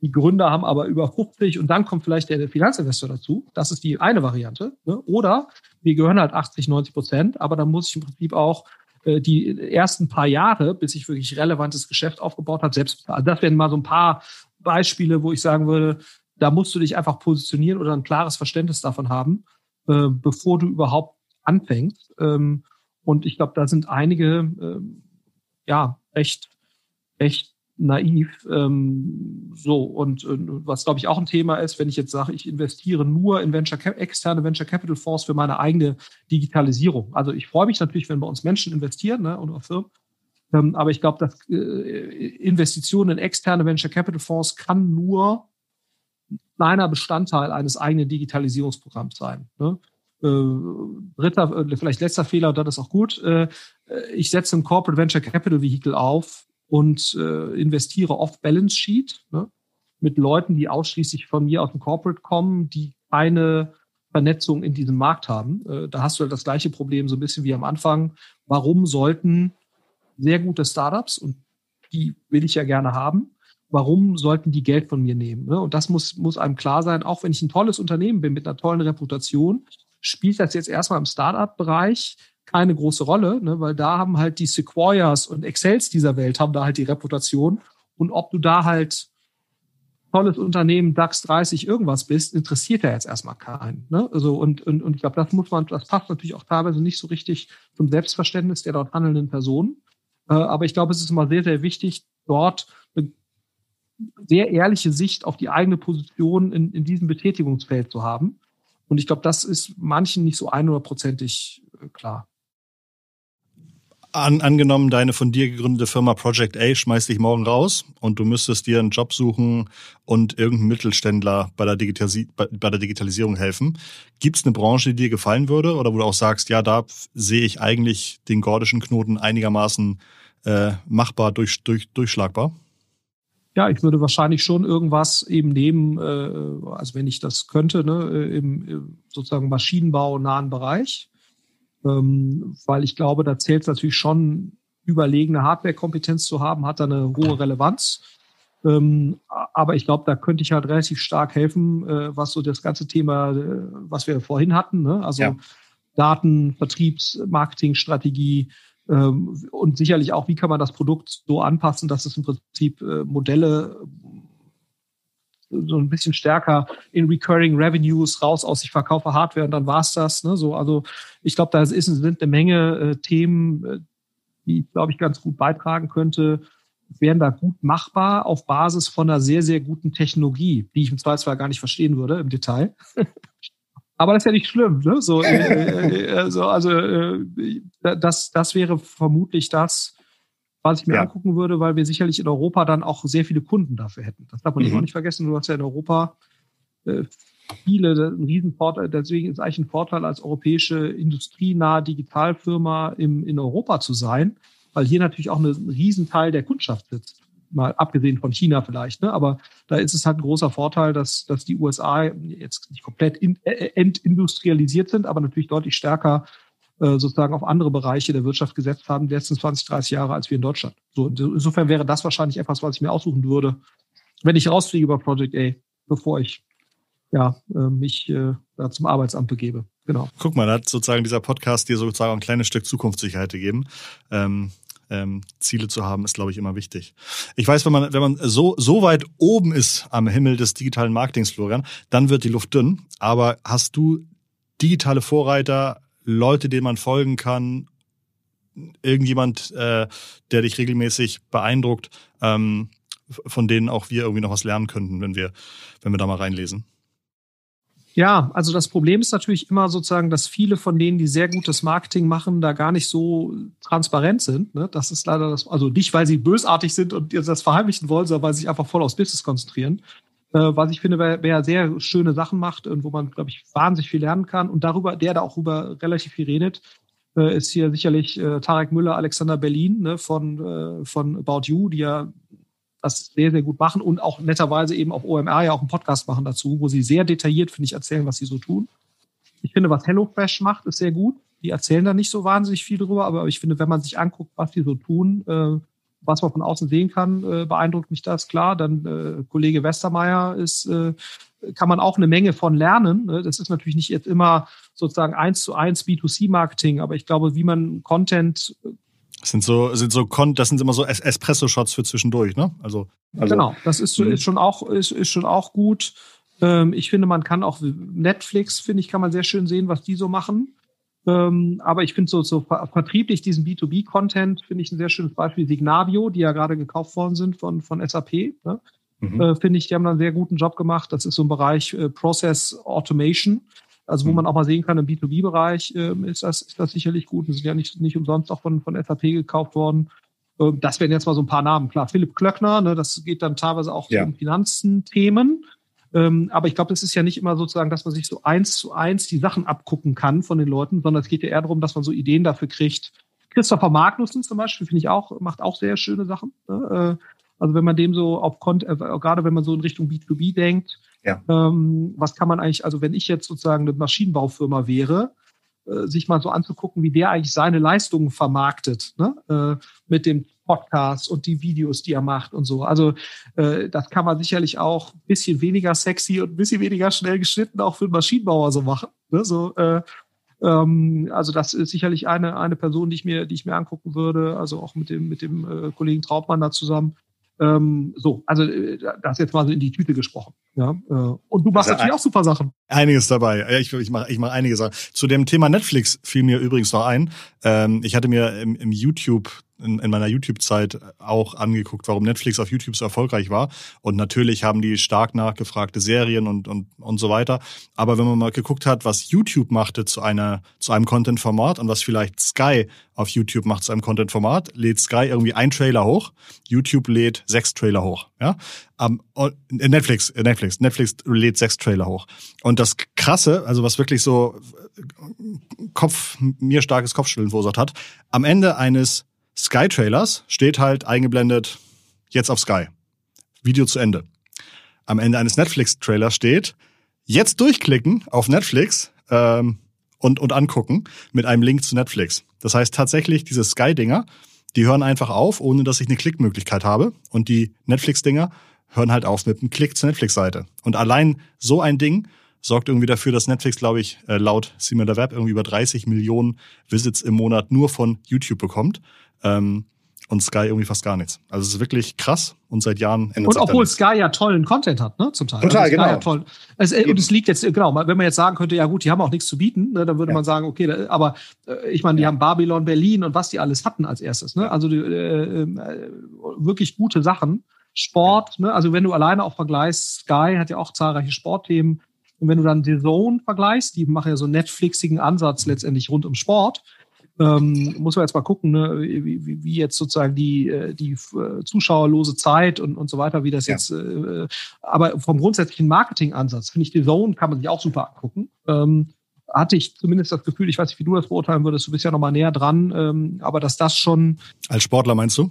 Die Gründer haben aber über 50 und dann kommt vielleicht der Finanzinvestor dazu. Das ist die eine Variante. Ne? Oder wir gehören halt 80, 90 Prozent, aber dann muss ich im Prinzip auch äh, die ersten paar Jahre, bis ich wirklich relevantes Geschäft aufgebaut habe, selbst bezahlen. Das wären mal so ein paar Beispiele, wo ich sagen würde, da musst du dich einfach positionieren oder ein klares Verständnis davon haben, äh, bevor du überhaupt anfängst. Ähm, und ich glaube, da sind einige, äh, ja, recht, recht naiv. Ähm, so, und, und was, glaube ich, auch ein Thema ist, wenn ich jetzt sage, ich investiere nur in Venture externe Venture Capital Fonds für meine eigene Digitalisierung. Also ich freue mich natürlich, wenn bei uns Menschen investieren ne, und auch Firmen. Ähm, aber ich glaube, dass äh, Investitionen in externe Venture Capital Fonds kann nur ein kleiner Bestandteil eines eigenen Digitalisierungsprogramms sein. Ne? Äh, dritter, äh, vielleicht letzter Fehler, das ist auch gut. Äh, ich setze ein Corporate Venture Capital Vehicle auf, und äh, investiere off-Balance Sheet ne, mit Leuten, die ausschließlich von mir aus dem Corporate kommen, die keine Vernetzung in diesem Markt haben. Äh, da hast du halt das gleiche Problem so ein bisschen wie am Anfang. Warum sollten sehr gute Startups, und die will ich ja gerne haben, warum sollten die Geld von mir nehmen? Ne? Und das muss, muss einem klar sein, auch wenn ich ein tolles Unternehmen bin mit einer tollen Reputation, spielt das jetzt erstmal im Startup-Bereich keine große Rolle, ne, weil da haben halt die Sequoias und Excels dieser Welt haben da halt die Reputation. Und ob du da halt tolles Unternehmen, DAX 30 irgendwas bist, interessiert ja jetzt erstmal keinen. Ne? Also und, und, und ich glaube, das muss man, das passt natürlich auch teilweise nicht so richtig zum Selbstverständnis der dort handelnden Personen. Äh, aber ich glaube, es ist immer sehr, sehr wichtig, dort eine sehr ehrliche Sicht auf die eigene Position in, in diesem Betätigungsfeld zu haben. Und ich glaube, das ist manchen nicht so 100%ig äh, klar An, angenommen, deine von dir gegründete Firma Project A schmeißt dich morgen raus und du müsstest dir einen Job suchen und irgendeinen Mittelständler bei der, Digitalisi bei, bei der Digitalisierung helfen. Gibt es eine Branche, die dir gefallen würde oder wo du auch sagst, ja, da sehe ich eigentlich den gordischen Knoten einigermaßen äh, machbar, durch, durch, durchschlagbar? Ja, ich würde wahrscheinlich schon irgendwas eben nehmen, äh, also wenn ich das könnte, ne, im, im sozusagen Maschinenbau nahen Bereich ähm, weil ich glaube, da zählt es natürlich schon, überlegene Hardware-Kompetenz zu haben, hat da eine hohe Relevanz. Ähm, aber ich glaube, da könnte ich halt relativ stark helfen, äh, was so das ganze Thema, äh, was wir vorhin hatten, ne? also ja. Daten, Vertriebs, Marketingstrategie ähm, und sicherlich auch, wie kann man das Produkt so anpassen, dass es im Prinzip äh, Modelle so ein bisschen stärker in Recurring Revenues raus aus, ich verkaufe Hardware und dann war's das. Ne? So, also ich glaube, da ist, sind eine Menge äh, Themen, äh, die, glaube ich, ganz gut beitragen könnte, wären da gut machbar auf Basis von einer sehr, sehr guten Technologie, die ich im Zweifelsfall gar nicht verstehen würde im Detail. Aber das ist ja nicht schlimm. Ne? So, äh, äh, äh so, also äh, das, das wäre vermutlich das, was ich mir ja. angucken würde, weil wir sicherlich in Europa dann auch sehr viele Kunden dafür hätten. Das darf man mhm. auch nicht vergessen. Du hast ja in Europa äh, viele, ein Riesenvorteil, deswegen ist es eigentlich ein Vorteil, als europäische industrienahe Digitalfirma im, in Europa zu sein, weil hier natürlich auch ein Riesenteil der Kundschaft sitzt. Mal abgesehen von China vielleicht, ne? aber da ist es halt ein großer Vorteil, dass, dass die USA jetzt nicht komplett in, äh, entindustrialisiert sind, aber natürlich deutlich stärker äh, sozusagen auf andere Bereiche der Wirtschaft gesetzt haben, die letzten 20, 30 Jahre als wir in Deutschland. So, insofern wäre das wahrscheinlich etwas, was ich mir aussuchen würde, wenn ich rausfliege über Project A, bevor ich ja, äh, mich äh, da zum Arbeitsamt begebe. Genau. Guck mal, da hat sozusagen dieser Podcast dir sozusagen ein kleines Stück Zukunftssicherheit gegeben. Ähm, ähm, Ziele zu haben, ist, glaube ich, immer wichtig. Ich weiß, wenn man, wenn man so, so weit oben ist am Himmel des digitalen Marketings, Florian, dann wird die Luft dünn. Aber hast du digitale Vorreiter Leute, denen man folgen kann, irgendjemand, äh, der dich regelmäßig beeindruckt, ähm, von denen auch wir irgendwie noch was lernen könnten, wenn wir, wenn wir da mal reinlesen. Ja, also das Problem ist natürlich immer sozusagen, dass viele von denen, die sehr gutes Marketing machen, da gar nicht so transparent sind. Ne? Das ist leider das, also nicht, weil sie bösartig sind und das verheimlichen wollen, sondern weil sie sich einfach voll aufs Business konzentrieren. Äh, was ich finde, wer, wer sehr schöne Sachen macht und wo man, glaube ich, wahnsinnig viel lernen kann und darüber, der da auch über relativ viel redet, äh, ist hier sicherlich äh, Tarek Müller, Alexander Berlin ne, von, äh, von About You, die ja das sehr, sehr gut machen und auch netterweise eben auf OMR ja auch einen Podcast machen dazu, wo sie sehr detailliert, finde ich, erzählen, was sie so tun. Ich finde, was HelloFresh macht, ist sehr gut. Die erzählen da nicht so wahnsinnig viel drüber, aber ich finde, wenn man sich anguckt, was die so tun, äh, was man von außen sehen kann, äh, beeindruckt mich das klar. Dann äh, Kollege Westermeier ist, äh, kann man auch eine Menge von lernen. Ne? Das ist natürlich nicht jetzt immer sozusagen eins zu eins B2C-Marketing, aber ich glaube, wie man Content das sind so, sind so, das sind immer so Espresso-Shots für zwischendurch, ne? Also, also genau, das ist, mhm. ist schon auch, ist, ist schon auch gut. Ähm, ich finde, man kann auch Netflix, finde ich, kann man sehr schön sehen, was die so machen. Ähm, aber ich finde so, so vertrieblich diesen B2B-Content finde ich ein sehr schönes Beispiel. Signavio, die ja gerade gekauft worden sind von, von SAP, ne? mhm. äh, finde ich, die haben da einen sehr guten Job gemacht. Das ist so ein Bereich äh, Process Automation. Also wo mhm. man auch mal sehen kann, im B2B-Bereich äh, ist, das, ist das sicherlich gut. Die sind ja nicht, nicht umsonst auch von, von SAP gekauft worden. Äh, das wären jetzt mal so ein paar Namen. Klar, Philipp Klöckner, ne, das geht dann teilweise auch ja. um Finanzen-Themen. Ähm, aber ich glaube, das ist ja nicht immer sozusagen, dass man sich so eins zu eins die Sachen abgucken kann von den Leuten, sondern es geht ja eher darum, dass man so Ideen dafür kriegt. Christopher Magnussen zum Beispiel, finde ich auch, macht auch sehr schöne Sachen. Ne? Äh, also wenn man dem so auf Kont äh, gerade wenn man so in Richtung B2B denkt, ja. ähm, was kann man eigentlich, also wenn ich jetzt sozusagen eine Maschinenbaufirma wäre, sich mal so anzugucken, wie der eigentlich seine Leistungen vermarktet, ne? äh, mit dem Podcasts und die Videos, die er macht und so. Also äh, das kann man sicherlich auch ein bisschen weniger sexy und ein bisschen weniger schnell geschnitten auch für einen Maschinenbauer so machen. Ne? So, äh, ähm, also das ist sicherlich eine, eine Person, die ich mir, die ich mir angucken würde, also auch mit dem, mit dem äh, Kollegen Trautmann da zusammen. Ähm, so, also äh, das jetzt mal so in die Tüte gesprochen. Ja, äh, und du machst also natürlich auch super Sachen. Einiges dabei. Ich, ich mache ich mach einige Sachen. Zu dem Thema Netflix fiel mir übrigens noch ein. Ähm, ich hatte mir im, im YouTube in, in meiner YouTube-Zeit auch angeguckt, warum Netflix auf YouTube so erfolgreich war. Und natürlich haben die stark nachgefragte Serien und, und, und so weiter. Aber wenn man mal geguckt hat, was YouTube machte zu einer, zu einem Content-Format und was vielleicht Sky auf YouTube macht zu einem Content-Format, lädt Sky irgendwie ein Trailer hoch, YouTube lädt sechs Trailer hoch. Ja? Um, Netflix, Netflix, Netflix lädt sechs Trailer hoch. Und das Krasse, also was wirklich so Kopf, mir starkes Kopfschütteln verursacht hat, am Ende eines Sky-Trailers steht halt eingeblendet, jetzt auf Sky. Video zu Ende. Am Ende eines Netflix-Trailers steht, jetzt durchklicken auf Netflix ähm, und, und angucken mit einem Link zu Netflix. Das heißt tatsächlich, diese Sky-Dinger, die hören einfach auf, ohne dass ich eine Klickmöglichkeit habe. Und die Netflix-Dinger hören halt auf mit einem Klick zur Netflix-Seite. Und allein so ein Ding sorgt irgendwie dafür, dass Netflix, glaube ich, äh, laut Similar Web irgendwie über 30 Millionen Visits im Monat nur von YouTube bekommt. Ähm, und Sky irgendwie fast gar nichts. Also es ist wirklich krass und seit Jahren ändert Und obwohl Sky ja tollen Content hat, ne, zum Teil. Total, also genau. Ja toll. Es, äh, und es liegt jetzt, genau, wenn man jetzt sagen könnte, ja gut, die haben auch nichts zu bieten, ne, dann würde ja. man sagen, okay, aber äh, ich meine, die ja. haben Babylon, Berlin und was die alles hatten als erstes, ne? Also die, äh, äh, wirklich gute Sachen. Sport, ne? also wenn du alleine auch vergleichst, Sky hat ja auch zahlreiche Sportthemen. Und wenn du dann The Zone vergleichst, die machen ja so einen Netflixigen Ansatz letztendlich rund um Sport, ähm, muss man jetzt mal gucken, ne, wie, wie jetzt sozusagen die, äh, die äh, zuschauerlose Zeit und, und so weiter, wie das ja. jetzt, äh, aber vom grundsätzlichen Marketingansatz finde ich die Zone kann man sich auch super angucken. Ähm, hatte ich zumindest das Gefühl, ich weiß nicht, wie du das beurteilen würdest, du bist ja noch mal näher dran, ähm, aber dass das schon. Als Sportler meinst du?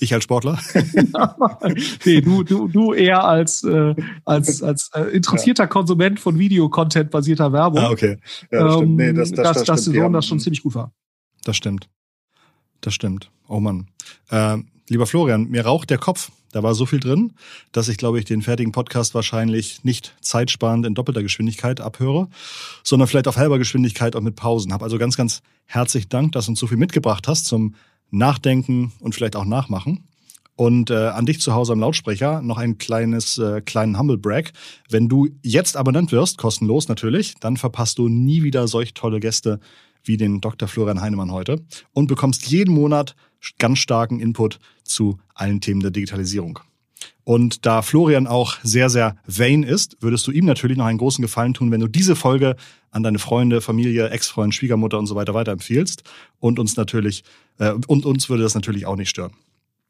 Ich als Sportler? nee, du, du, du eher als, äh, als, als äh, interessierter ja. Konsument von Videocontent basierter Werbung. Ah, okay. Ja, das stimmt. Nee, das, das, dass, das, das Saison das schon ziemlich gut war. Das stimmt. Das stimmt. Oh Mann. Äh, lieber Florian, mir raucht der Kopf. Da war so viel drin, dass ich, glaube ich, den fertigen Podcast wahrscheinlich nicht zeitsparend in doppelter Geschwindigkeit abhöre, sondern vielleicht auf halber Geschwindigkeit und mit Pausen. Hab also ganz, ganz herzlich Dank, dass du uns so viel mitgebracht hast zum Nachdenken und vielleicht auch Nachmachen. Und äh, an dich zu Hause am Lautsprecher noch ein kleines, äh, kleinen Humble Brag. Wenn du jetzt Abonnent wirst, kostenlos natürlich, dann verpasst du nie wieder solch tolle Gäste wie den Dr. Florian Heinemann heute und bekommst jeden Monat ganz starken Input zu allen Themen der Digitalisierung. Und da Florian auch sehr, sehr vain ist, würdest du ihm natürlich noch einen großen Gefallen tun, wenn du diese Folge an deine Freunde, Familie, Ex-Freund, Schwiegermutter und so weiter weiterempfiehlst. Und uns natürlich, äh, und uns würde das natürlich auch nicht stören.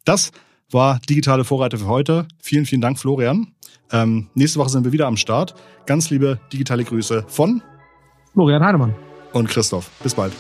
Das war digitale Vorreiter für heute. Vielen, vielen Dank, Florian. Ähm, nächste Woche sind wir wieder am Start. Ganz liebe digitale Grüße von Florian Heinemann und Christoph. Bis bald.